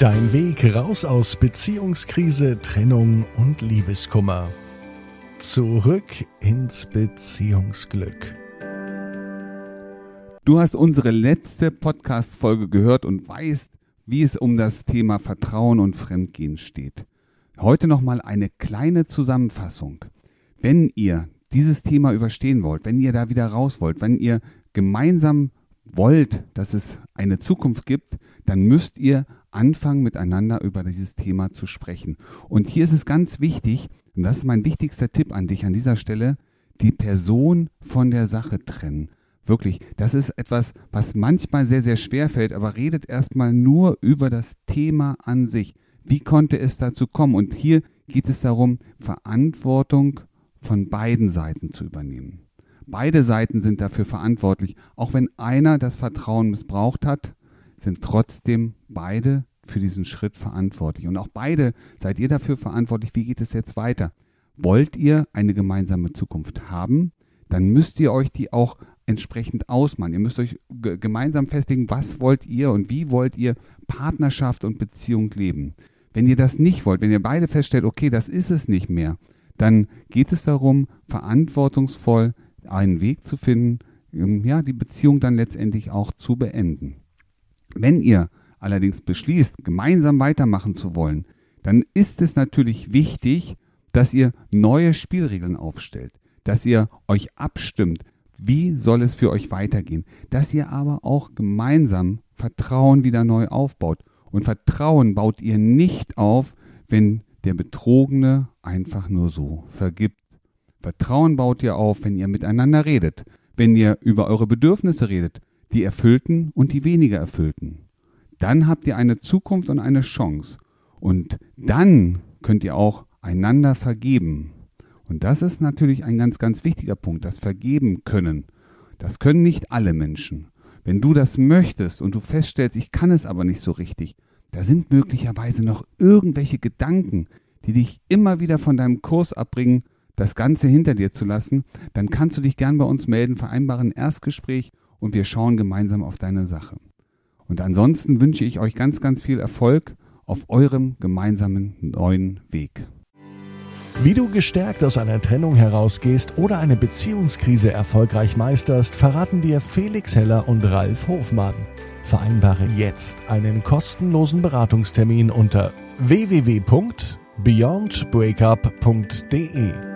Dein Weg raus aus Beziehungskrise, Trennung und Liebeskummer. Zurück ins Beziehungsglück. Du hast unsere letzte Podcast-Folge gehört und weißt, wie es um das Thema Vertrauen und Fremdgehen steht. Heute nochmal eine kleine Zusammenfassung. Wenn ihr dieses Thema überstehen wollt, wenn ihr da wieder raus wollt, wenn ihr gemeinsam wollt, dass es eine Zukunft gibt, dann müsst ihr anfangen, miteinander über dieses Thema zu sprechen. Und hier ist es ganz wichtig, und das ist mein wichtigster Tipp an dich an dieser Stelle, die Person von der Sache trennen. Wirklich, das ist etwas, was manchmal sehr, sehr schwer fällt, aber redet erstmal nur über das Thema an sich. Wie konnte es dazu kommen? Und hier geht es darum, Verantwortung von beiden Seiten zu übernehmen. Beide Seiten sind dafür verantwortlich. Auch wenn einer das Vertrauen missbraucht hat, sind trotzdem beide für diesen Schritt verantwortlich. Und auch beide seid ihr dafür verantwortlich, wie geht es jetzt weiter. Wollt ihr eine gemeinsame Zukunft haben, dann müsst ihr euch die auch entsprechend ausmachen. Ihr müsst euch gemeinsam festlegen, was wollt ihr und wie wollt ihr Partnerschaft und Beziehung leben. Wenn ihr das nicht wollt, wenn ihr beide feststellt, okay, das ist es nicht mehr, dann geht es darum, verantwortungsvoll einen Weg zu finden, ja, die Beziehung dann letztendlich auch zu beenden. Wenn ihr allerdings beschließt, gemeinsam weitermachen zu wollen, dann ist es natürlich wichtig, dass ihr neue Spielregeln aufstellt, dass ihr euch abstimmt, wie soll es für euch weitergehen, dass ihr aber auch gemeinsam Vertrauen wieder neu aufbaut. Und Vertrauen baut ihr nicht auf, wenn der Betrogene einfach nur so vergibt. Vertrauen baut ihr auf, wenn ihr miteinander redet, wenn ihr über eure Bedürfnisse redet, die erfüllten und die weniger erfüllten. Dann habt ihr eine Zukunft und eine Chance. Und dann könnt ihr auch einander vergeben. Und das ist natürlich ein ganz, ganz wichtiger Punkt, das Vergeben können. Das können nicht alle Menschen. Wenn du das möchtest und du feststellst, ich kann es aber nicht so richtig, da sind möglicherweise noch irgendwelche Gedanken, die dich immer wieder von deinem Kurs abbringen, das Ganze hinter dir zu lassen, dann kannst du dich gern bei uns melden, vereinbaren ein Erstgespräch und wir schauen gemeinsam auf deine Sache. Und ansonsten wünsche ich euch ganz, ganz viel Erfolg auf eurem gemeinsamen neuen Weg. Wie du gestärkt aus einer Trennung herausgehst oder eine Beziehungskrise erfolgreich meisterst, verraten dir Felix Heller und Ralf Hofmann. Vereinbare jetzt einen kostenlosen Beratungstermin unter www.beyondbreakup.de.